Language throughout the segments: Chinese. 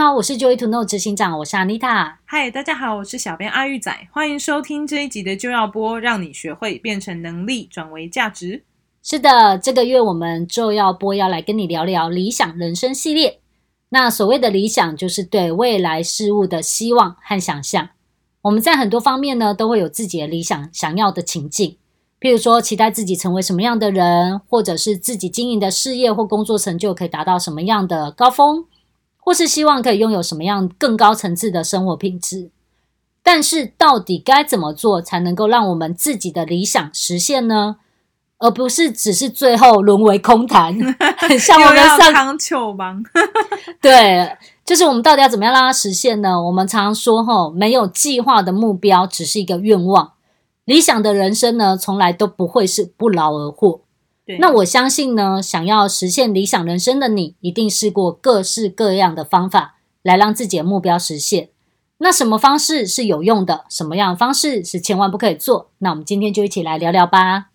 好，我是 Joy to Know 执行长，我是 Anita。嗨，大家好，我是小编阿玉仔，欢迎收听这一集的就要播，让你学会变成能力转为价值。是的，这个月我们就要播，要来跟你聊聊理想人生系列。那所谓的理想，就是对未来事物的希望和想象。我们在很多方面呢，都会有自己的理想、想要的情境。譬如说，期待自己成为什么样的人，或者是自己经营的事业或工作成就可以达到什么样的高峰。或是希望可以拥有什么样更高层次的生活品质，但是到底该怎么做才能够让我们自己的理想实现呢？而不是只是最后沦为空谈，很像我们上康丘邦。对，就是我们到底要怎么样让它实现呢？我们常常说，吼，没有计划的目标只是一个愿望，理想的人生呢，从来都不会是不劳而获。那我相信呢，想要实现理想人生的你，一定试过各式各样的方法来让自己的目标实现。那什么方式是有用的？什么样的方式是千万不可以做？那我们今天就一起来聊聊吧。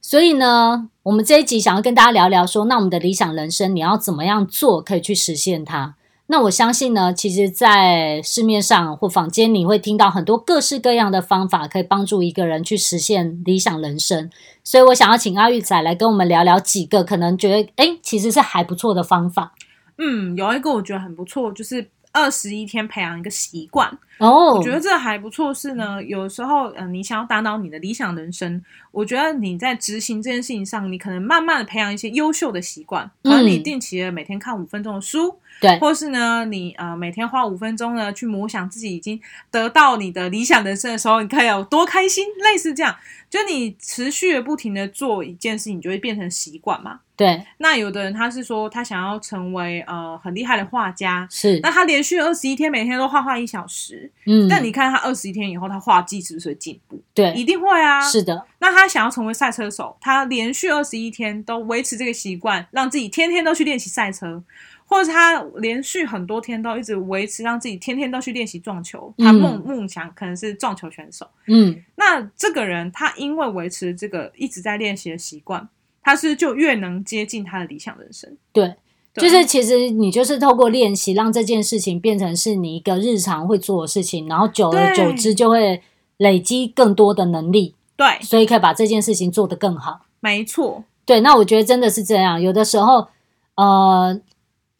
所以呢，我们这一集想要跟大家聊聊说，那我们的理想人生，你要怎么样做可以去实现它？那我相信呢，其实，在市面上或坊间，你会听到很多各式各样的方法，可以帮助一个人去实现理想人生。所以我想要请阿玉仔来跟我们聊聊几个可能觉得，诶，其实是还不错的方法。嗯，有一个我觉得很不错，就是二十一天培养一个习惯。哦，我觉得这还不错。是呢，有时候，嗯、呃，你想要达到你的理想人生，我觉得你在执行这件事情上，你可能慢慢的培养一些优秀的习惯，可能你定期的每天看五分钟的书。对，或是呢，你呃每天花五分钟呢去模想自己已经得到你的理想人生的时候，你可以有多开心？类似这样，就你持续的不停的做一件事情，你就会变成习惯嘛。对。那有的人他是说他想要成为呃很厉害的画家，是。那他连续二十一天每天都画画一小时，嗯。但你看他二十一天以后，他画技是不是会进步？对，一定会啊。是的。那他想要成为赛车手，他连续二十一天都维持这个习惯，让自己天天都去练习赛车。或者是他连续很多天都一直维持，让自己天天都去练习撞球。他梦梦想可能是撞球选手。嗯，那这个人他因为维持这个一直在练习的习惯，他是就越能接近他的理想人生。对，对就是其实你就是透过练习，让这件事情变成是你一个日常会做的事情，然后久而久之就会累积更多的能力。对，所以可以把这件事情做得更好。没错。对，那我觉得真的是这样。有的时候，呃。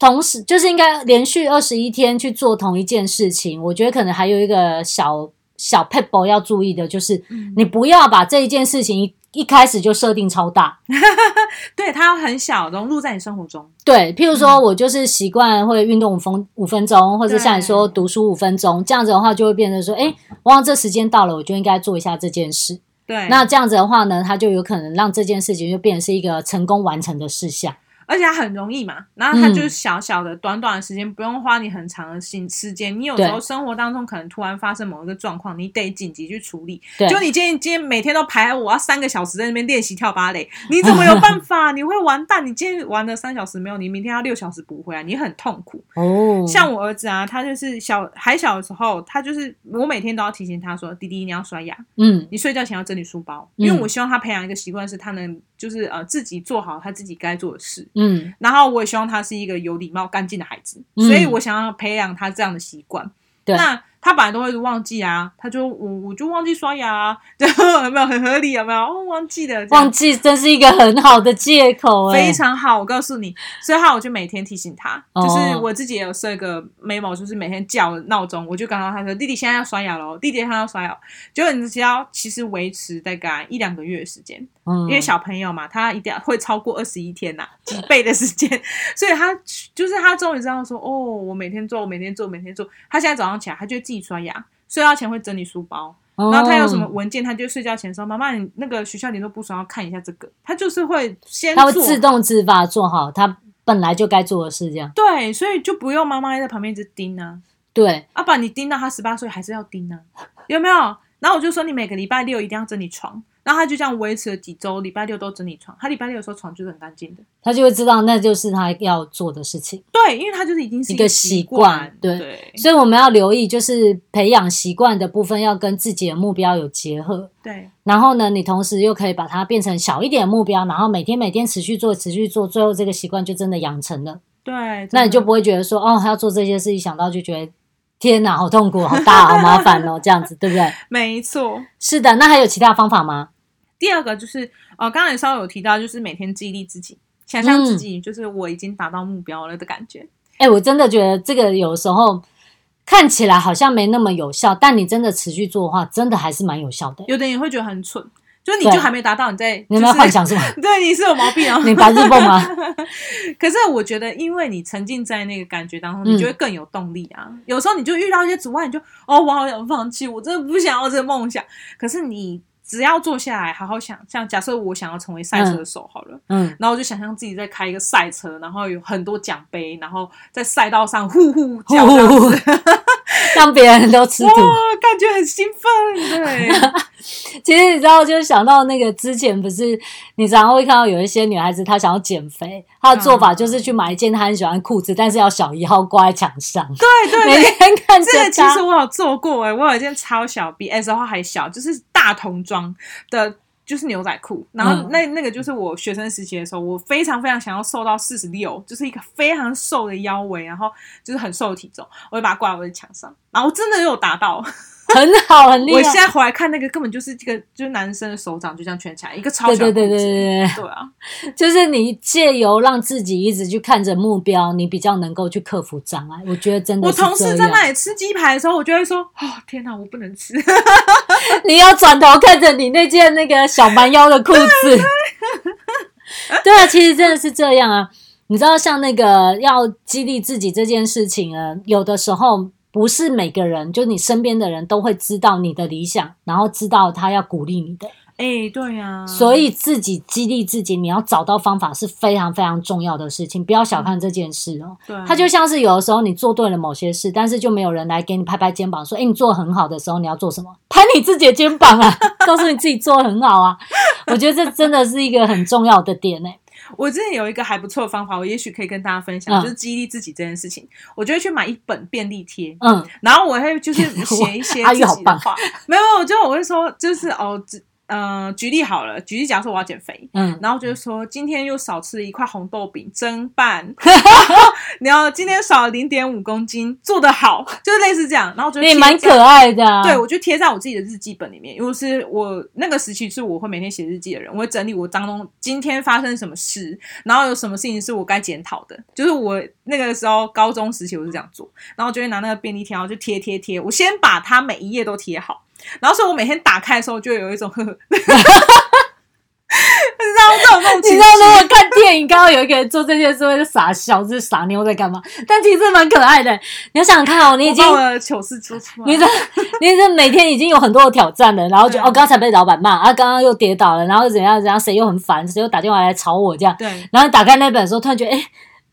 同时，就是应该连续二十一天去做同一件事情。我觉得可能还有一个小小 p e b l e 要注意的，就是你不要把这一件事情一一开始就设定超大，对，它很小，融入在你生活中。对，譬如说我就是习惯会运动五分五分钟，或者像你说读书五分钟，这样子的话就会变成说，哎，往这时间到了，我就应该做一下这件事。对，那这样子的话呢，它就有可能让这件事情就变成是一个成功完成的事项。而且它很容易嘛，然后它就是小小的、短短的时间，嗯、不用花你很长的心时间。你有时候生活当中可能突然发生某一个状况，你得紧急去处理。对，就你今天今天每天都排我要三个小时在那边练习跳芭蕾，你怎么有办法？你会完蛋！你今天玩了三小时没有，你明天要六小时补回来，你很痛苦。哦，像我儿子啊，他就是小还小的时候，他就是我每天都要提醒他说：“弟弟，你要刷牙。嗯，你睡觉前要整理书包，因为我希望他培养一个习惯，是他能就是呃自己做好他自己该做的事。”嗯，然后我也希望他是一个有礼貌、干净的孩子，嗯、所以我想要培养他这样的习惯。对，那。他本来都会忘记啊，他就我我就忘记刷牙啊，对，有没有很合理？有没有？哦，忘记了，忘记真是一个很好的借口，欸，非常好。我告诉你，所以哈我就每天提醒他，哦，就是我自己也有设一个 memo，就是每天叫闹钟，我就刚刚他说弟弟现在要刷牙喽，弟弟他要刷牙，就你只要其实维持大概一两个月的时间，嗯，因为小朋友嘛，他一定要会超过二十一天呐，几倍的时间，所以他就是他终于知道说，哦，我每天做，我每天做，每天做，他现在早上起来，他就。自己刷牙，睡觉前会整理书包，然后他有什么文件，他就睡觉前说：“妈妈，你那个学校你都不说，要看一下这个。”他就是会先做，他会自动自发做好他本来就该做的事，这样。对，所以就不用妈妈在旁边一直盯啊。对，阿爸，你盯到他十八岁还是要盯啊？有没有？然后我就说，你每个礼拜六一定要整理床，然后他就这样维持了几周，礼拜六都整理床。他礼拜六的时候床就是很干净的，他就会知道那就是他要做的事情。对，因为他就是已经是一个习惯。对，对，所以我们要留意，就是培养习惯的部分要跟自己的目标有结合。对，然后呢，你同时又可以把它变成小一点的目标，然后每天每天持续做，持续做，最后这个习惯就真的养成了。对，那你就不会觉得说，哦，他要做这些事，一想到就觉得。天哪，好痛苦，好大，好麻烦哦，这样子对不对？没错，是的。那还有其他方法吗？第二个就是，呃，刚才稍微有提到，就是每天激励自己，想象自己就是我已经达到目标了的感觉。哎、嗯欸，我真的觉得这个有时候看起来好像没那么有效，但你真的持续做的话，真的还是蛮有效的。有的人也会觉得很蠢。就你就还没达到，你在、就是、你有没有幻想是吗？对，你是有毛病啊！你白日梦吗？可是我觉得，因为你沉浸在那个感觉当中，你就会更有动力啊。嗯、有时候你就遇到一些阻碍，你就哦，我好想放弃，我真的不想要这个梦想。可是你只要坐下来，好好想，像假设我想要成为赛车手好了，嗯，然后我就想象自己在开一个赛车，然后有很多奖杯，然后在赛道上呼呼叫这样子。让别人都吃土，感觉很兴奋。对，其实你知道，就是想到那个之前不是，你常常会看到有一些女孩子，她想要减肥，她的做法就是去买一件她很喜欢的裤子，但是要小一号挂在墙上。对对，每天看着。这个其实我有做过哎，我有一件超小，比 S 号还小，就是大童装的。就是牛仔裤，然后那那个就是我学生时期的时候，我非常非常想要瘦到四十六，就是一个非常瘦的腰围，然后就是很瘦的体重，我就把它挂在我的墙上，然后真的有达到。很好，很厉害。我现在回来看那个，根本就是这个，就是男生的手掌就这样圈起来，一个超小的对对对对对对，对啊，就是你借由让自己一直去看着目标，你比较能够去克服障碍。我觉得真的，我同事在那里吃鸡排的时候，我就会说：哦，天哪，我不能吃！你要转头看着你那件那个小蛮腰的裤子。对，对啊，其实真的是这样啊。你知道，像那个要激励自己这件事情啊，有的时候。不是每个人，就你身边的人都会知道你的理想，然后知道他要鼓励你的。哎、欸，对呀、啊。所以自己激励自己，你要找到方法是非常非常重要的事情，不要小看这件事哦。对。它就像是有的时候你做对了某些事，但是就没有人来给你拍拍肩膀说：“哎，你做得很好的时候，你要做什么？拍你自己的肩膀啊，告诉你自己做得很好啊。”我觉得这真的是一个很重要的点诶。我之前有一个还不错的方法，我也许可以跟大家分享，嗯、就是激励自己这件事情。我就会去买一本便利贴，嗯，然后我会就是 写一些自己的话，没有没有，就我会说，就是哦。嗯、呃，举例好了，举例假如说我要减肥，嗯，然后就是说今天又少吃了一块红豆饼蒸拌，然后今天少了零点五公斤，做得好，就是类似这样，然后觉得也蛮可爱的、啊，对，我就贴在我自己的日记本里面，因为是我那个时期是我会每天写日记的人，我会整理我当中今天发生什么事，然后有什么事情是我该检讨的，就是我那个时候高中时期我是这样做，然后就会拿那个便利贴，然后就贴贴贴，我先把它每一页都贴好。然后，所以我每天打开的时候，就有一种呵呵，你知道这种梦。你知道，如果看电影，刚刚有一个人做这件事，会傻笑，是傻妞在干嘛？但其实蛮可爱的。你要想想看哦，你已经糗事做出，你这你这每天已经有很多的挑战了，然后就哦，刚才被老板骂，啊，刚刚又跌倒了，然后怎样怎样，谁又很烦，谁又打电话来吵我这样。对。然后打开那本的时候，突然觉得，哎。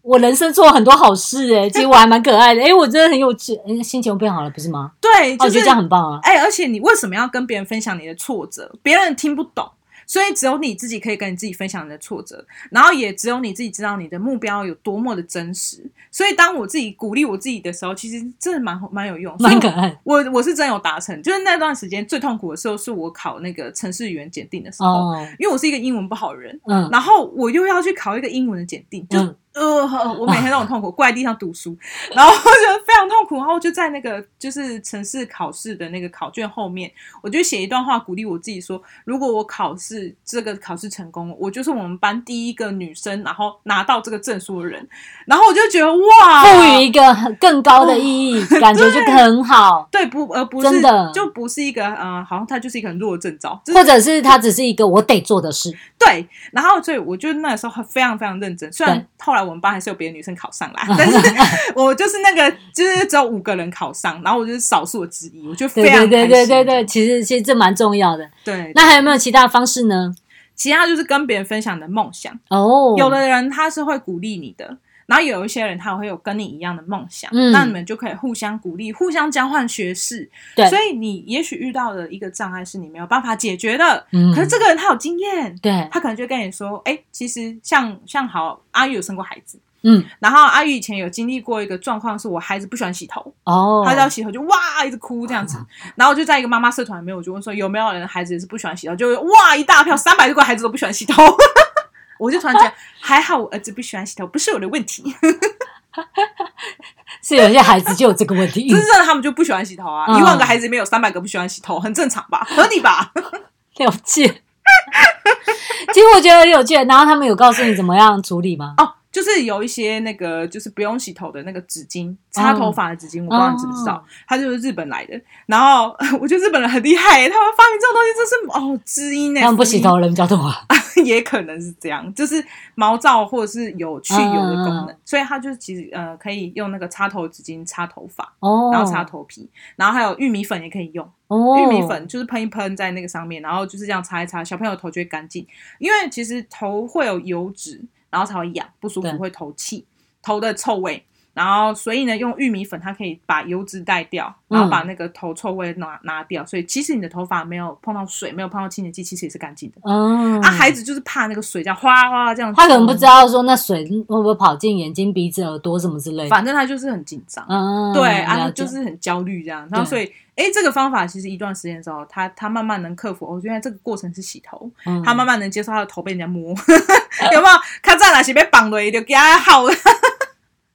我人生做了很多好事哎、欸，其实我还蛮可爱的哎、欸，我真的很有趣，心情变好了不是吗？对，就是、我觉得这样很棒啊！哎、欸，而且你为什么要跟别人分享你的挫折？别人听不懂，所以只有你自己可以跟你自己分享你的挫折，然后也只有你自己知道你的目标有多么的真实。所以当我自己鼓励我自己的时候，其实真的蛮蛮有用，蛮可爱。我我是真有达成，就是那段时间最痛苦的时候，是我考那个城市语言检定的时候，哦、因为我是一个英文不好的人，嗯，然后我又要去考一个英文的检定，就。嗯呃，我每天都很痛苦，跪在地上读书，然后我觉得非常痛苦。然后我就在那个就是城市考试的那个考卷后面，我就写一段话鼓励我自己说：如果我考试这个考试成功，我就是我们班第一个女生，然后拿到这个证书的人。然后我就觉得哇，赋予一个更高的意义，哦、感觉就很好。对，不，而不是真的就不是一个嗯、呃，好像它就是一个很弱的证照，或者是它只是一个我得做的事。对，然后所以我就那时候非常非常认真，虽然后来我们班还是有别的女生考上啦，但是我就是那个就是只有五个人考上，然后我就是少数之一，我就非常。对对对对对，其实其实这蛮重要的。对，那还有没有其他方式呢？其他就是跟别人分享你的梦想哦。有的人他是会鼓励你的。然后有一些人他会有跟你一样的梦想，嗯，那你们就可以互相鼓励，互相交换学识。对，所以你也许遇到的一个障碍是你没有办法解决的，嗯，可是这个人他有经验，对，他可能就跟你说，哎、欸，其实像像好阿玉有生过孩子，嗯，然后阿玉以前有经历过一个状况，是我孩子不喜欢洗头，哦，他只要洗头就哇一直哭这样子，然后就在一个妈妈社团里面，我就问说有没有人的孩子也是不喜欢洗头，就哇一大票三百多个孩子都不喜欢洗头。我就突然觉得还好，我儿子不喜欢洗头，不是我的问题。是有些孩子就有这个问题，真正的他们就不喜欢洗头啊！嗯、一万个孩子里面有三百个不喜欢洗头，很正常吧？合理吧？了解。其实我觉得很有趣，然后他们有告诉你怎么样处理吗？哦。就是有一些那个，就是不用洗头的那个纸巾，擦头发的纸巾，我不知道你知不知道，它就是日本来的。然后 我觉得日本人很厉害，他们发明这种东西，真是哦，知音呢。他们不洗头的人比较多啊，也可能是这样，就是毛躁或者是有去油的功能，所以它就是其实呃可以用那个擦头纸巾擦头发，哦，然后擦头皮，然后还有玉米粉也可以用，哦，玉米粉就是喷一喷在那个上面，然后就是这样擦一擦，小朋友头就会干净，因为其实头会有油脂。然后才会痒，不舒服，会头气，头的臭味。然后，所以呢，用玉米粉，它可以把油脂带掉，然后把那个头臭味拿拿掉。所以，其实你的头发没有碰到水，没有碰到清洁剂，其实也是干净的。嗯，啊，孩子就是怕那个水这样哗哗这样，他可能不知道说那水会不会跑进眼睛、鼻子、耳朵什么之类的。反正他就是很紧张，嗯，对啊，他就是很焦虑这样。然后，所以，哎，这个方法其实一段时间之后，他他慢慢能克服。我觉得这个过程是洗头，他慢慢能接受他的头被人家摸，有没有？他在哪些被绑了，就给他好了。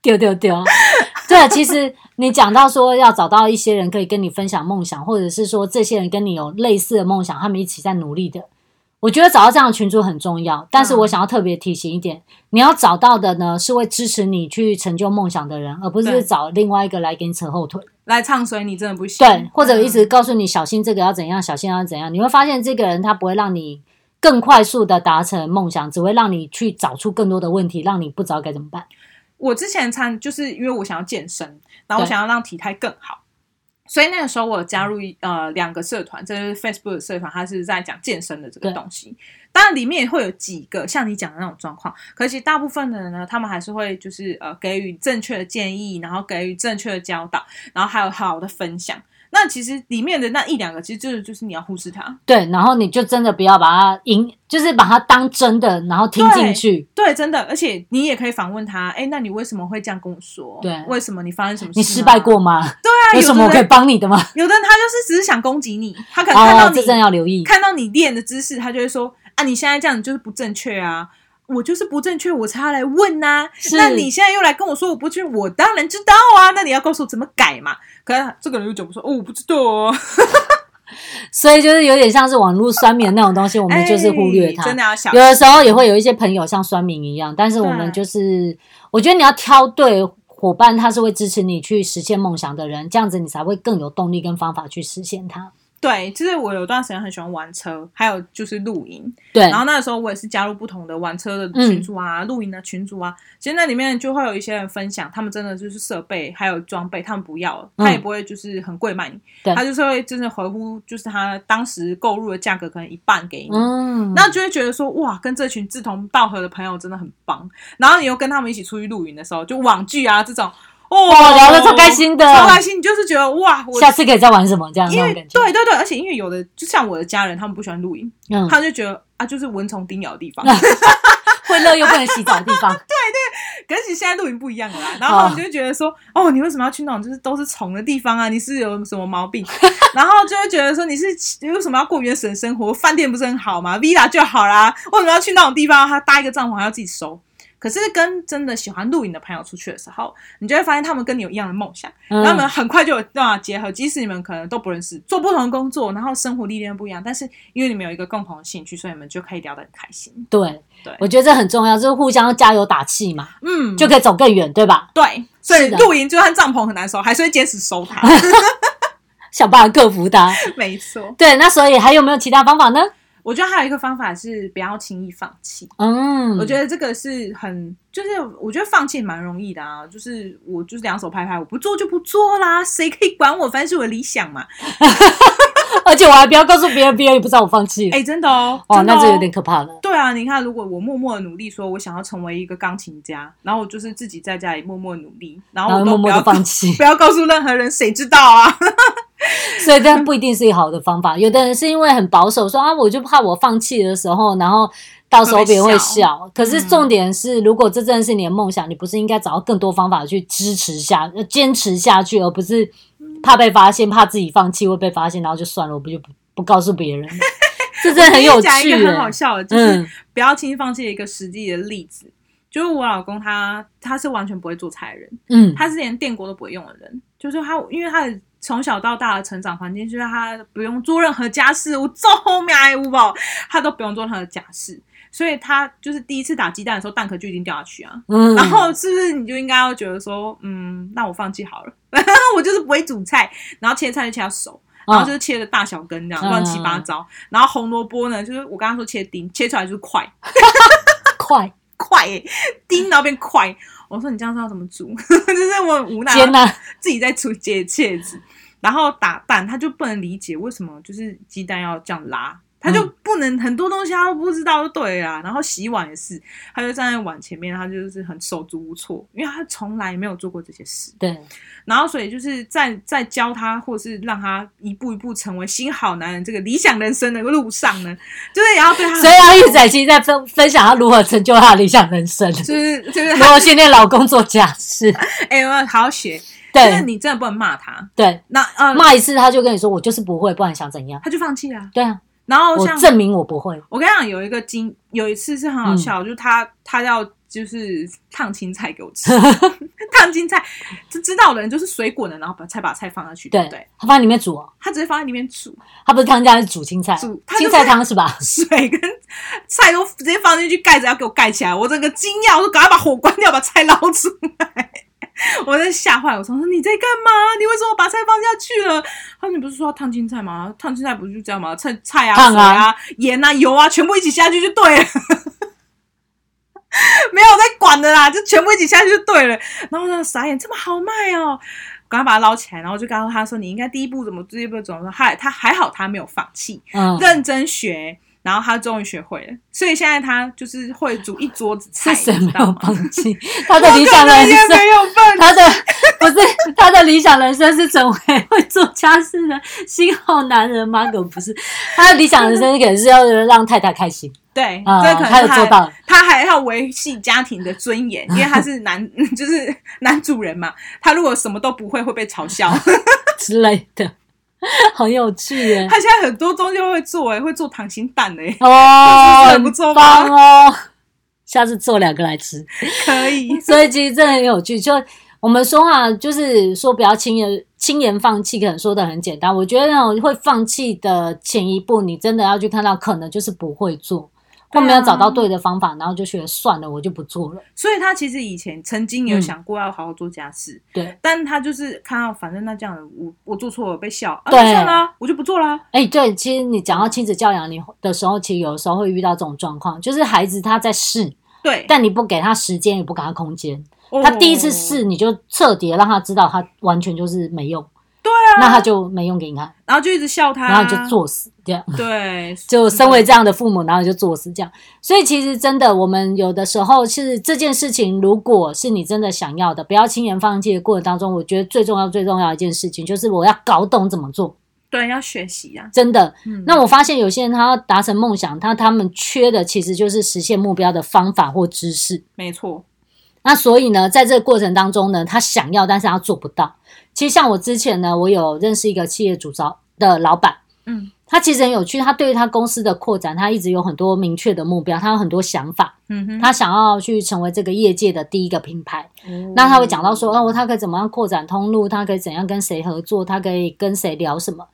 丢丢丢，对，其实你讲到说要找到一些人可以跟你分享梦想，或者是说这些人跟你有类似的梦想，他们一起在努力的，我觉得找到这样的群组很重要。但是我想要特别提醒一点，你要找到的呢是会支持你去成就梦想的人，而不是找另外一个来给你扯后腿，来唱衰你，真的不行。对，或者一直告诉你小心这个要怎样，小心要怎样，你会发现这个人他不会让你更快速的达成梦想，只会让你去找出更多的问题，让你不知道该怎么办。我之前参就是因为我想要健身，然后我想要让体态更好，所以那个时候我加入呃两个社团，这是 Facebook 的社团，它是在讲健身的这个东西。当然里面也会有几个像你讲的那种状况，可是大部分的人呢，他们还是会就是呃给予正确的建议，然后给予正确的教导，然后还有好好的分享。那其实里面的那一两个，其实就是就是你要忽视它，对，然后你就真的不要把它引，就是把它当真的，然后听进去对，对，真的，而且你也可以反问他，哎，那你为什么会这样跟我说？对，为什么你发生什么事？你失败过吗？对啊，有什么我可以帮你的吗？有的人他就是只是想攻击你，他可能看到你，哦、这真要留意，看到你练的姿势，他就会说啊，你现在这样就是不正确啊。我就是不正确，我才要来问呐、啊。那你现在又来跟我说我不正确，我当然知道啊。那你要告诉我怎么改嘛？可是这个人又讲不说哦，我不知道哦。所以就是有点像是网络酸民那种东西，我们就是忽略它。真的要小。有的时候也会有一些朋友像酸民一样，但是我们就是，我觉得你要挑对伙伴，他是会支持你去实现梦想的人，这样子你才会更有动力跟方法去实现它。对，就是我有段时间很喜欢玩车，还有就是露营。对，然后那个时候我也是加入不同的玩车的群组啊、嗯、露营的群组啊。其实那里面就会有一些人分享，他们真的就是设备还有装备，他们不要了，他也不会就是很贵卖你，嗯、他就是会真的合乎就是他当时购入的价格可能一半给你。嗯，那就会觉得说哇，跟这群志同道合的朋友真的很棒。然后你又跟他们一起出去露营的时候，就网剧啊这种。哦，聊的超开心的，超开心！你就是觉得哇，我下次可以再玩什么这样的感觉？对对对，而且因为有的就像我的家人，他们不喜欢露营，嗯，他们就觉得啊，就是蚊虫叮咬的地方，会热又不能洗澡的地方。对 对，跟其实现在露营不一样了啦。然后他们就会觉得说，哦，你为什么要去那种就是都是虫的地方啊？你是有什么毛病？然后就会觉得说，你是你为什么要过原始的生活？饭店不是很好吗？Villa 就好啦，为什么要去那种地方？他搭一个帐篷还要自己收。可是跟真的喜欢露营的朋友出去的时候，你就会发现他们跟你有一样的梦想，嗯、然后你们很快就有办法结合。即使你们可能都不认识，做不同的工作，然后生活历练不一样，但是因为你们有一个共同的兴趣，所以你们就可以聊得很开心。对，对，我觉得这很重要，就是互相加油打气嘛，嗯，就可以走更远，对吧？对，所以露营就算帐篷很难收，还是会坚持收它，想办法克服它。没错，对，那所以还有没有其他方法呢？我觉得还有一个方法是不要轻易放弃。嗯，我觉得这个是很，就是我觉得放弃蛮容易的啊。就是我就是两手拍拍，我不做就不做啦，谁可以管我？反正是我的理想嘛。而且我还不要告诉别人，别人也不知道我放弃了。哎、欸，真的哦，哦，哦，那这有点可怕了。对啊，你看，如果我默默的努力，说我想要成为一个钢琴家，然后我就是自己在家里默默努力，然后我都不要默默的放弃，不要告诉任何人，谁知道啊？所以这不一定是一个好的方法。有的人是因为很保守，说啊，我就怕我放弃的时候，然后。到时候别人会笑，可是重点是，如果这真的是你的梦想，嗯，你不是应该找到更多方法去支持下、坚持下去，而不是怕被发现、怕自己放弃会被发现，然后就算了，我不就不不告诉别人。这真的很有趣，讲一个很好笑的，就是不要轻易放弃的一个实际的例子，嗯，就是我老公他他是完全不会做菜的人，嗯，他是连电锅都不会用的人，就是他因为他的从小到大的成长环境就是他不用做任何家事，我做后面还无宝，他都不用做任何家事。所以他就是第一次打鸡蛋的时候，蛋壳就已经掉下去啊。嗯，然后是不是你就应该要觉得说，嗯，那我放弃好了，我就是不会煮菜，然后切菜就切到手，然后就是切的大小根这样乱、嗯、七八糟。然后红萝卜呢，就是我刚刚说切丁，切出来就是块 块块丁，然后变块。我说你这样子要怎么煮？就是我很无奈，自己在煮切切子，然后打蛋，他就不能理解为什么就是鸡蛋要这样拉。他就不能很多东西他都不知道，就对啊。然后洗碗也是，他就站在碗前面，他就是很手足无措，因为他从来没有做过这些事。对。然后所以就是在在教他，或是让他一步一步成为新好男人这个理想人生的路上呢，就是也要对他。所以阿玉仔其实在分分享他如何成就他的理想人生，就是就是如何训练老公做家事。哎、欸，我要好好学。对。但是你真的不能骂他。对。那呃，骂一次他就跟你说我就是不会，不然想怎样？他就放弃了。对啊。然后像证明我不会。我跟你讲，有一个经，有一次是很好笑，嗯、就是他他要就是烫青菜给我吃，烫青菜，就知道的人就是水滚了，然后把菜把菜放下去，对不对？他放在里面煮哦，他直接放在里面煮，他不是汤加是煮青菜，煮青菜汤是吧？水跟菜都直接放进去，盖子要给我盖起来，我整个惊讶，我说赶快把火关掉，把菜捞出来。我在吓坏，我说你在干嘛？你为什么把菜放下去了？他说你不是说要烫青菜吗？烫青菜不是就这样吗？菜菜啊、水啊、盐啊、油啊，全部一起下去就对了，没有在管的啦，就全部一起下去就对了。然后他傻眼，这么好卖哦，赶快把它捞起来，然后就告诉他说，你应该第一步怎么，第一步怎么说？还他还好，他没有放弃，嗯，认真学。然后他终于学会了，所以现在他就是会煮一桌子菜。是谁没有放弃？他的理想人生没有放弃。他的不是他的理想人生是成为会做家事的新好男人吗？可不是，他的理想人生可能是要让太太开心。对，这可能他有做到。他还要维系家庭的尊严，因为他是男，就是男主人嘛。他如果什么都不会，会被嘲笑 之类的。很有趣耶！他现在很多东西会做哎，会做溏心蛋哎哦，很不错吗哦！下次做两个来吃，可以。所以其实真的很有趣。就我们说话，就是说不要轻言轻言放弃，可能说的很简单。我觉得那种会放弃的前一步，你真的要去看到，可能就是不会做。或没有找到对的方法，然后就觉得算了，我就不做了。所以他其实以前曾经有想过要好好做家事，嗯、对，但他就是看到反正那这样的我我做错了被笑，啊，算了，我就不做啦。哎、欸，对，其实你讲到亲子教养你的时候，其实有的时候会遇到这种状况，就是孩子他在试，对，但你不给他时间，也不给他空间，他第一次试你就彻底让他知道他完全就是没用。那他就没用给你看，然后就一直笑他，然后就作死这样。对，就身为这样的父母，然后就作死这样。所以其实真的，我们有的时候是这件事情，如果是你真的想要的，不要轻言放弃的过程当中，我觉得最重要、最重要的一件事情就是我要搞懂怎么做。对，要学习啊，真的。嗯。那我发现有些人他要达成梦想，他他们缺的其实就是实现目标的方法或知识。没错。那所以呢，在这个过程当中呢，他想要，但是他做不到。其实像我之前呢，我有认识一个企业主招的老板，嗯，他其实很有趣，他对于他公司的扩展，他一直有很多明确的目标，他有很多想法，嗯哼，他想要去成为这个业界的第一个品牌。嗯，那他会讲到说，哦，他可以怎么样扩展通路，他可以怎样跟谁合作，他可以跟谁聊什么，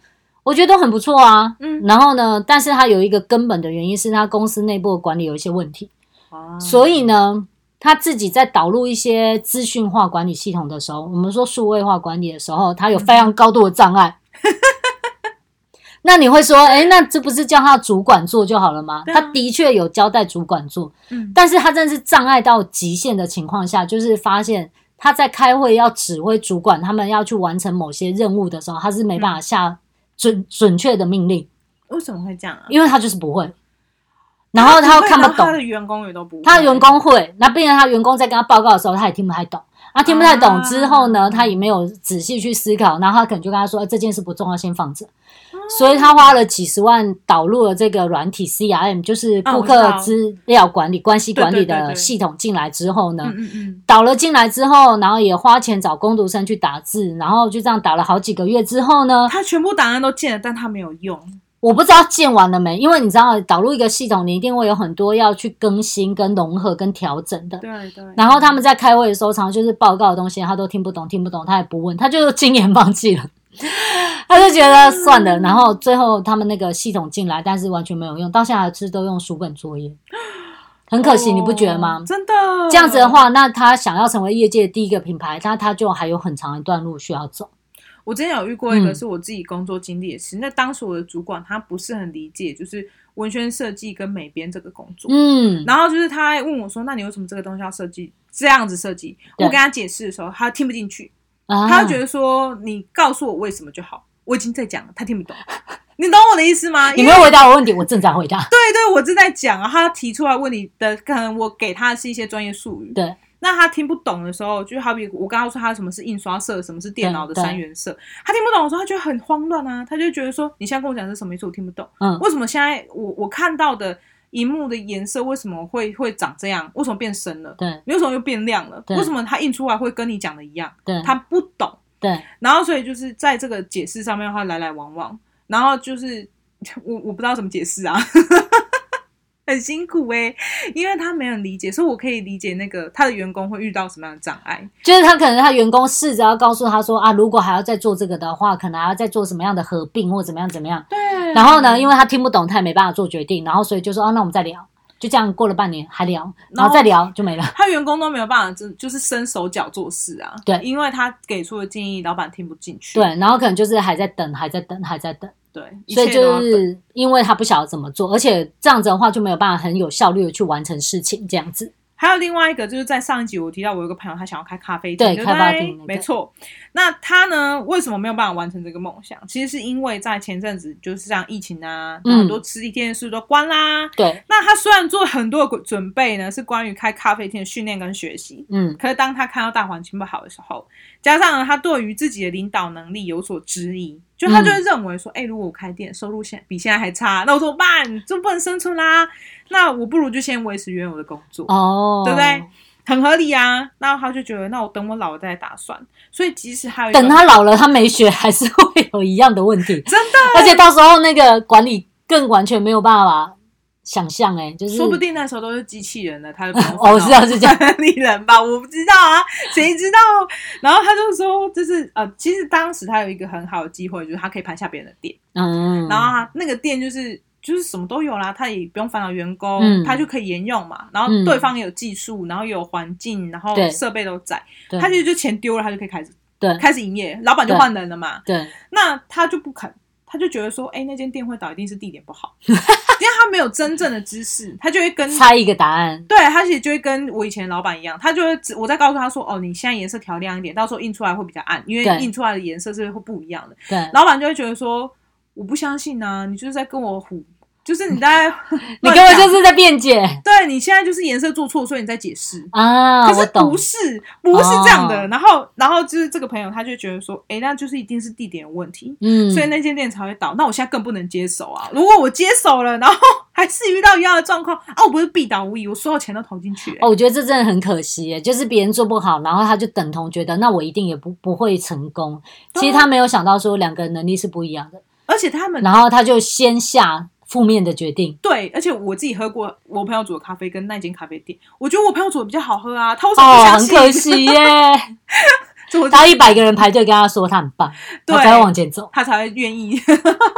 我觉得都很不错啊，嗯，然后呢，但是他有一个根本的原因是他公司内部的管理有一些问题，啊，所以呢。他自己在导入一些资讯化管理系统的时候，我们说数位化管理的时候，他有非常高度的障碍。那你会说，哎，那这不是叫他主管做就好了吗？他的确有交代主管做，嗯，但是他真的是障碍到极限的情况下，就是发现他在开会要指挥主管他们要去完成某些任务的时候，他是没办法下准准确的命令。为什么会这样啊？因为他就是不会，然后他又看不懂，他的员工也都不会，他的员工会，那变成他员工在跟他报告的时候，他也听不太懂。啊听不太懂之后呢，啊、他也没有仔细去思考，然后他可能就跟他说：“欸、这件事不重要，先放着。啊”所以他花了几十万导入了这个软体 CRM，就是顾客资料管理、啊、关系管理的系统进来之后呢，导了进来之后，然后也花钱找工读生去打字，然后就这样打了好几个月之后呢，他全部档案都建了，但他没有用。我不知道建完了没，因为你知道导入一个系统，你一定会有很多要去更新、跟融合、跟调整的。对对。然后他们在开会的时候，常常就是报告的东西，他都听不懂，听不懂，他也不问，他就 经验放弃了，他就觉得算了。然后最后他们那个系统进来，但是完全没有用，到现在是都用书本作业，很可惜，你不觉得吗？真的。这样子的话，那他想要成为业界第一个品牌，那他就还有很长一段路需要走。我之前有遇过一个是我自己工作经历的事，嗯、那当时我的主管他不是很理解，就是文宣设计跟美编这个工作，嗯，然后就是他还问我说：“那你为什么这个东西要设计这样子设计？”我跟他解释的时候，他听不进去，啊、他觉得说：“你告诉我为什么就好，我已经在讲了，他听不懂。”你懂我的意思吗？你没有回答我问题，我正在回答。对对，我正在讲啊，他提出来问题的，可能我给他的是一些专业术语，对。那他听不懂的时候，就好比我刚刚说他什么是印刷色，什么是电脑的三原色，他听不懂的时候，他觉得很慌乱啊，他就觉得说，你现在跟我讲是什么意思？我听不懂。嗯，为什么现在我我看到的荧幕的颜色为什么会会长这样？为什么变深了？对，为什么又变亮了？为什么他印出来会跟你讲的一样？对，他不懂。对，然后所以就是在这个解释上面的话来来往往，然后就是 我我不知道怎么解释啊。很辛苦哎、欸，因为他没有理解，所以我可以理解那个他的员工会遇到什么样的障碍。就是他可能他员工试着要告诉他说啊，如果还要再做这个的话，可能还要再做什么样的合并或怎么样怎么样。对。然后呢，因为他听不懂，他也没办法做决定，然后所以就说啊，那我们再聊。就这样过了半年还聊，然后再聊就没了。他员工都没有办法，就就是伸手脚做事啊。对，因为他给出的建议，老板听不进去。对，然后可能就是还在等，还在等，还在等。对，所以就是因为他不晓得怎么做，而且这样子的话就没有办法很有效率的去完成事情，这样子。还有另外一个，就是在上一集我提到，我有个朋友他想要开咖啡店，对，开咖啡店，没错。那他呢，为什么没有办法完成这个梦想？其实是因为在前阵子就是像疫情啊，很多实体店是不是都关啦。对。那他虽然做很多的准备呢，是关于开咖啡店的训练跟学习，嗯，可是当他看到大环境不好的时候，加上，他对于自己的领导能力有所质疑。就他就会认为说，哎、嗯欸，如果我开店，收入现比现在还差，那我怎么办？就不能生存啦。那我不如就先维持原有的工作，哦，对不对？很合理啊。那他就觉得，那我等我老了再打算。所以即使还有等他老了，他没学，还是会有一样的问题，真的。而且到时候那个管理更完全没有办法。想象哎、欸，就是说不定那时候都是机器人了，他就 哦，是啊，是这样，管理人吧，我不知道啊，谁知道？然后他就说，就是呃，其实当时他有一个很好的机会，就是他可以盘下别人的店，嗯，然后他那个店就是就是什么都有啦，他也不用烦恼员工，嗯、他就可以沿用嘛。然后对方也有技术，然后也有环境，然后设备都在，他其实就钱丢了，他就可以开始对。开始营业，老板就换人了嘛，对，那他就不肯。他就觉得说，哎、欸，那间店会倒，一定是地点不好，因为他没有真正的知识，他就会跟 猜一个答案。对，他其实就会跟我以前的老板一样，他就会我在告诉他说，哦，你现在颜色调亮一点，到时候印出来会比较暗，因为印出来的颜色是会不一样的。对，老板就会觉得说，我不相信啊，你就是在跟我唬。就是你在，你根本就是在辩解。对，你现在就是颜色做错，所以你在解释啊。可是不是，不是这样的。然后，然后就是这个朋友他就觉得说，哎，那就是一定是地点有问题，嗯，所以那间店才会倒。那我现在更不能接手啊！如果我接手了，然后还是遇到一样的状况，啊，我不是必倒无疑，我所有钱都投进去。哦，我觉得这真的很可惜耶，就是别人做不好，然后他就等同觉得那我一定也不不会成功。其实他没有想到说两个人能力是不一样的，而且他们，然后他就先下。负面的决定，对，而且我自己喝过我朋友煮的咖啡跟那间咖啡店，我觉得我朋友煮的比较好喝啊。他为什么不相信？哦，很可惜耶。他一百个人排队跟他说他很棒，对，他才会往前走，他才会愿意。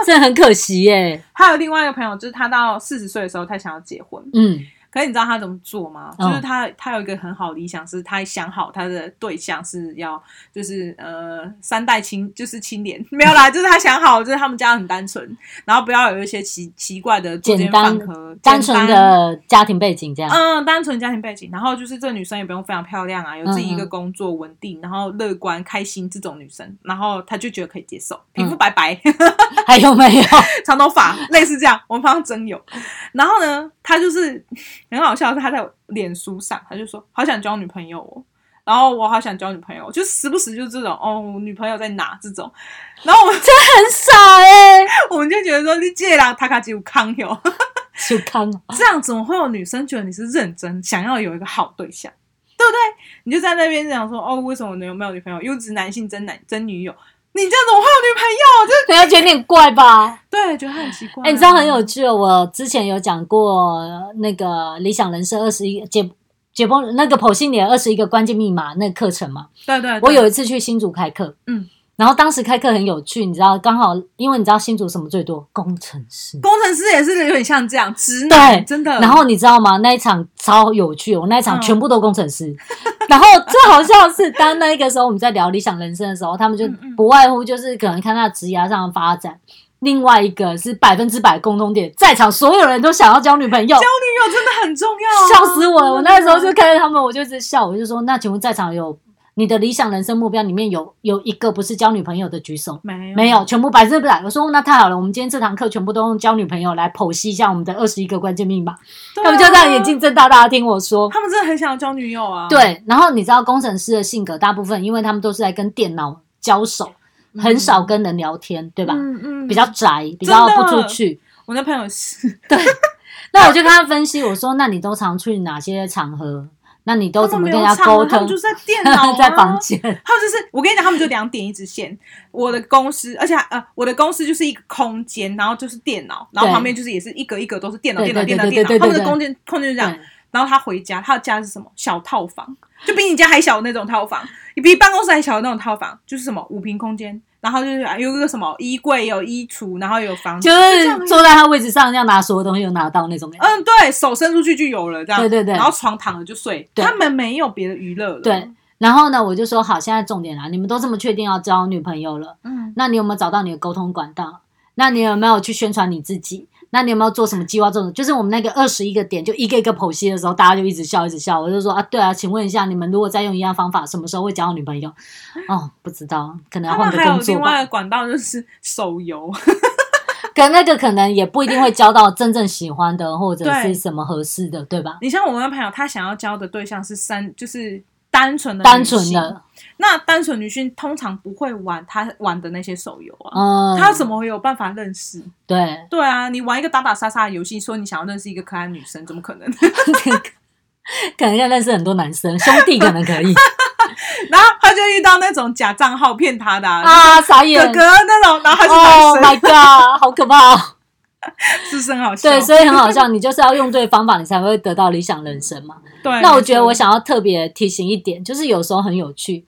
真的很可惜耶。还有另外一个朋友，就是他到四十岁的时候，他想要结婚，嗯，可是你知道他怎么做吗？嗯、就是他他有一个很好的理想，是他想好他的对象是要就是呃三代青就是清廉，没有啦，就是他想好就是他们家很单纯，然后不要有一些奇奇怪的简单单纯的家庭背景这样。嗯，单纯家庭背景，然后就是这个女生也不用非常漂亮啊，有自己一个工作稳定，嗯、然后乐观开心这种女生，然后他就觉得可以接受，皮肤白白，嗯、还有没有 长头发，类似这样，我们旁边真有。然后呢，他就是很好笑，是他在脸书上，他就说好想交女朋友哦，然后我好想交女朋友，就时不时就这种哦，女朋友在哪这种，然后我们真的很傻哎、欸，我们就觉得说你这人他卡只有康哟，就康，这样怎么会有女生觉得你是认真想要有一个好对象，对不对？你就在那边讲说哦，为什么你有没有女朋友？优质男性真男真女友。你这样怎么会有女朋友？就可能觉得有点怪吧？对，觉得很奇怪。哎、欸，你知道很有趣哦。我之前有讲过那个理想人生二十一解解剖那个剖析你的二十一个关键密码那个课程嘛？对，对对。我有一次去新竹开课，嗯。然后当时开课很有趣，你知道，刚好因为你知道新竹什么最多？工程师，工程师也是有点像这样，直男，对，真的。然后你知道吗？那一场超有趣，我那一场全部都工程师。嗯、然后最好笑的是，当那个时候我们在聊理想人生的时候，他们就不外乎就是可能看他职涯上的发展。另外一个是百分之百共同点，在场所有人都想要交女朋友，交女友真的很重要，笑死我了！我那时候就看着他们，我就一直笑，我就说：那请问在场有？你的理想人生目标里面有有一个不是交女朋友的举手，没有，没有，全部百分之百。我说那太好了，我们今天这堂课全部都用交女朋友来剖析一下我们的二十一个关键密码。啊、他们就这样眼睛睁大大的听我说，他们真的很想要交女友啊。对，然后你知道工程师的性格，大部分因为他们都是在跟电脑交手，嗯、很少跟人聊天，对吧？嗯嗯，比较宅，比较不出去。我那朋友是对，那我就跟他分析，我说那你都常去哪些场合？那你都怎么跟人家沟通？他们就是在电脑、啊，在房间。他们就是，我跟你讲，他们就两点一直线。我的公司，而且呃，我的公司就是一个空间，然后就是电脑，然后旁边就是也是一格一格都是电脑，电脑，电脑，电脑。他们的空间空间就这样。然后他回家，他的家是什么？小套房，就比你家还小的那种套房，你比办公室还小的那种套房，就是什么五平空间。然后就是有一个什么衣柜，有衣橱，然后有房子，就是坐在他位置上，要拿所有东西又拿到那种。嗯，对手伸出去就有了，这样。对对对。然后床躺了就睡，对他们没有别的娱乐了。对。然后呢，我就说好，现在重点啦，你们都这么确定要交女朋友了，嗯，那你有没有找到你的沟通管道？那你有没有去宣传你自己？那你有没有做什么计划？这种就是我们那个二十一个点，就一个一个剖析的时候，大家就一直笑，一直笑。我就说啊，对啊，请问一下，你们如果再用一样方法，什么时候会交到女朋友？哦，不知道，可能要换个工作吧。还有另外的管道就是手游，可那个可能也不一定会交到真正喜欢的，或者是什么合适的，对，对吧？你像我们的朋友，他想要交的对象是三，就是。单纯的单纯的，那单纯女性通常不会玩他玩的那些手游啊，嗯，他怎么会有办法认识？对对啊，你玩一个打打杀杀的游戏，说你想要认识一个可爱女生，怎么可能？可能要认识很多男生兄弟，可能可以。然后他就遇到那种假账号骗他的啊，啊傻眼哥哥那种，然后他就，Oh my god，好可怕哦！是不是很好笑？对，所以很好笑。你就是要用对方法，你才会得到理想人生嘛。对。那我觉得我想要特别提醒一点，就是有时候很有趣，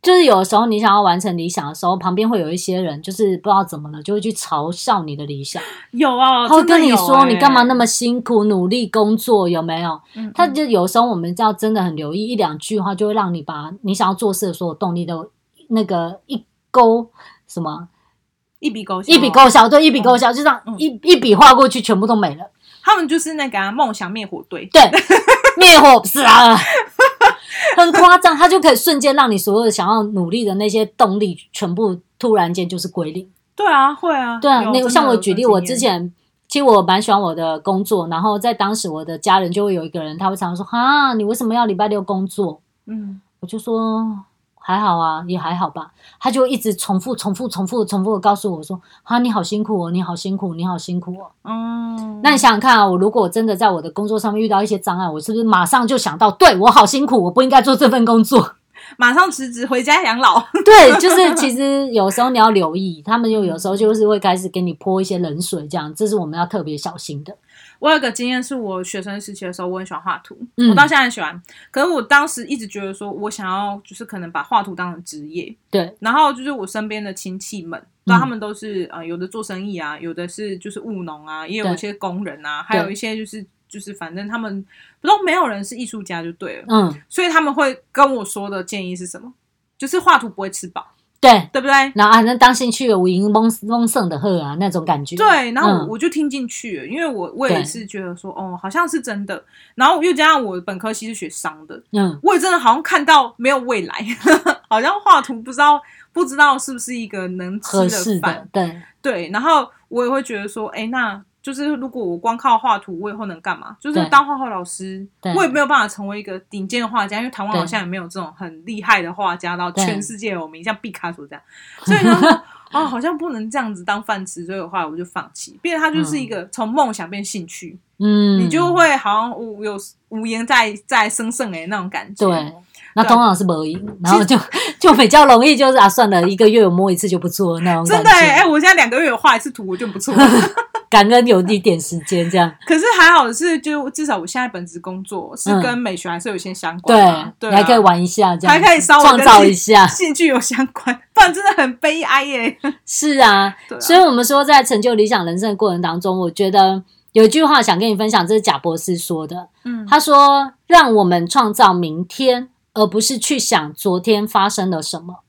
就是有时候你想要完成理想的时候，旁边会有一些人，就是不知道怎么了，就会去嘲笑你的理想。有啊，他会跟你说你干嘛那么辛苦努力工作，有没有？嗯。他就有时候我们就要真的很留意一两句话，就会让你把你想要做事的所有动力都那个一勾什么。一笔勾销，一笔勾销，对，一笔勾销，就这样一一笔划过去，全部都没了。他们就是那个梦想灭火队，对，灭火不是啊，很夸张，他就可以瞬间让你所有的想要努力的那些动力，全部突然间就是归零。对啊，会啊，对啊。那个像我举例，我之前其实我蛮喜欢我的工作，然后在当时我的家人就会有一个人，他会常常说：“哈，你为什么要礼拜六工作？”嗯，我就说。还好啊，也还好吧。他就一直重复、重复、重复、重复的告诉我说：“哈，你好辛苦哦，你好辛苦，你好辛苦哦。”嗯，那你想想看啊，我如果真的在我的工作上面遇到一些障碍，我是不是马上就想到，对，我好辛苦，我不应该做这份工作，马上辞职回家养老？对，就是其实有时候你要留意，他们就有时候就是会开始给你泼一些冷水，这样，这是我们要特别小心的。我有个经验，是我学生时期的时候，我很喜欢画图，嗯、我到现在很喜欢。可是我当时一直觉得说，我想要就是可能把画图当成职业，对。然后就是我身边的亲戚们，那、嗯、他们都是呃，有的做生意啊，有的是就是务农啊，也有一些工人啊，对还有一些就是就是反正他们不都没有人是艺术家就对了，嗯，所以他们会跟我说的建议是什么？就是画图不会吃饱。对，对不对？然后反正当兴趣有赢丰丰盛的喝啊，那种感觉。对，然后我就听进去了，嗯、因为我我也是觉得说，哦，好像是真的。然后又加上我本科系是学商的，嗯，我也真的好像看到没有未来，好像画图不知道不知道是不是一个能吃的饭。对对，然后我也会觉得说，哎，那。就是如果我光靠画图，我以后能干嘛？就是当画画老师，我也没有办法成为一个顶尖的画家，因为台湾好像也没有这种很厉害的画家，到全世界有名，像毕卡索这样。所以呢，啊，好像不能这样子当饭吃，所以的话我就放弃。毕竟它就是一个从梦想变兴趣，嗯，你就会好像无有无言在在生胜哎那种感觉。对，那通常是没赢，然后就就比较容易，就是啊，算了，一个月我摸一次就不错那种。真的哎，我现在两个月有画一次图，我就不错。感恩有一点时间这样，可是还好是，就至少我现在本职工作是跟美学还是有些相关，对，你还可以玩一下，这样。还可以稍微创造一下。兴趣有相关，不然真的很悲哀耶。是啊，所以我们说在成就理想人生的过程当中，我觉得有一句话想跟你分享，这是贾博士说的，嗯，他说：“让我们创造明天，而不是去想昨天发生了什么。”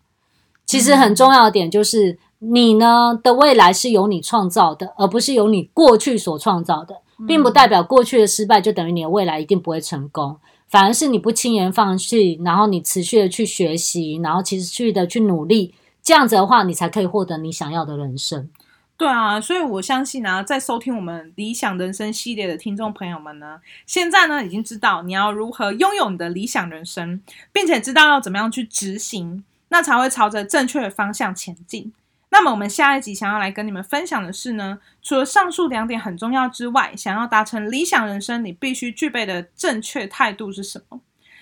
其实很重要的点就是。你呢的未来是由你创造的，而不是由你过去所创造的，并不代表过去的失败就等于你的未来一定不会成功，反而是你不轻言放弃，然后你持续的去学习，然后持续的去努力，这样子的话，你才可以获得你想要的人生。对啊，所以我相信呢，在收听我们理想人生系列的听众朋友们呢，现在呢已经知道你要如何拥有你的理想人生，并且知道要怎么样去执行，那才会朝着正确的方向前进。那么我们下一集想要来跟你们分享的是呢，除了上述两点很重要之外，想要达成理想人生，你必须具备的正确态度是什么？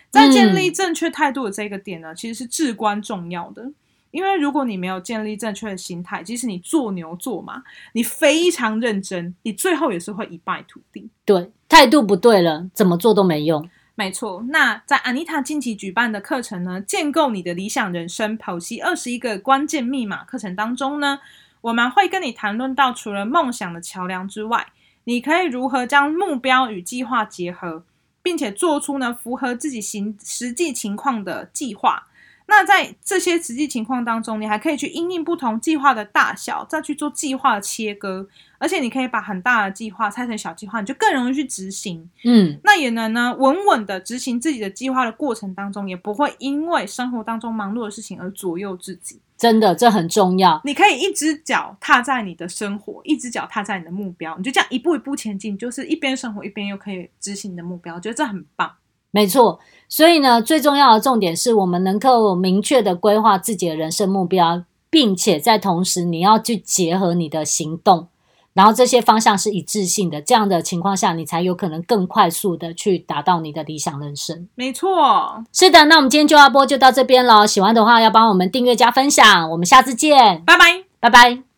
在建立正确态度的这个点呢，其实是至关重要的。因为如果你没有建立正确的心态，即使你做牛做马，你非常认真，你最后也是会一败涂地。对，态度不对了，怎么做都没用。没错，那在 Anita 近期举办的课程呢，建构你的理想人生，剖析二十一个关键密码课程当中呢，我们会跟你谈论到，除了梦想的桥梁之外，你可以如何将目标与计划结合，并且做出呢符合自己行实际情况的计划。那在这些实际情况当中，你还可以去因应不同计划的大小，再去做计划切割，而且你可以把很大的计划拆成小计划，你就更容易去执行。嗯，那也能呢稳稳的执行自己的计划的过程当中，也不会因为生活当中忙碌的事情而左右自己。真的，这很重要。你可以一只脚踏在你的生活，一只脚踏在你的目标，你就这样一步一步前进，就是一边生活一边又可以执行你的目标，我觉得这很棒。没错，所以呢，最重要的重点是我们能够明确的规划自己的人生目标，并且在同时你要去结合你的行动，然后这些方向是一致性的，这样的情况下，你才有可能更快速的去达到你的理想人生。没错，是的，那我们今天就要播就到这边了。喜欢的话要帮我们订阅加分享，我们下次见，拜拜，拜拜。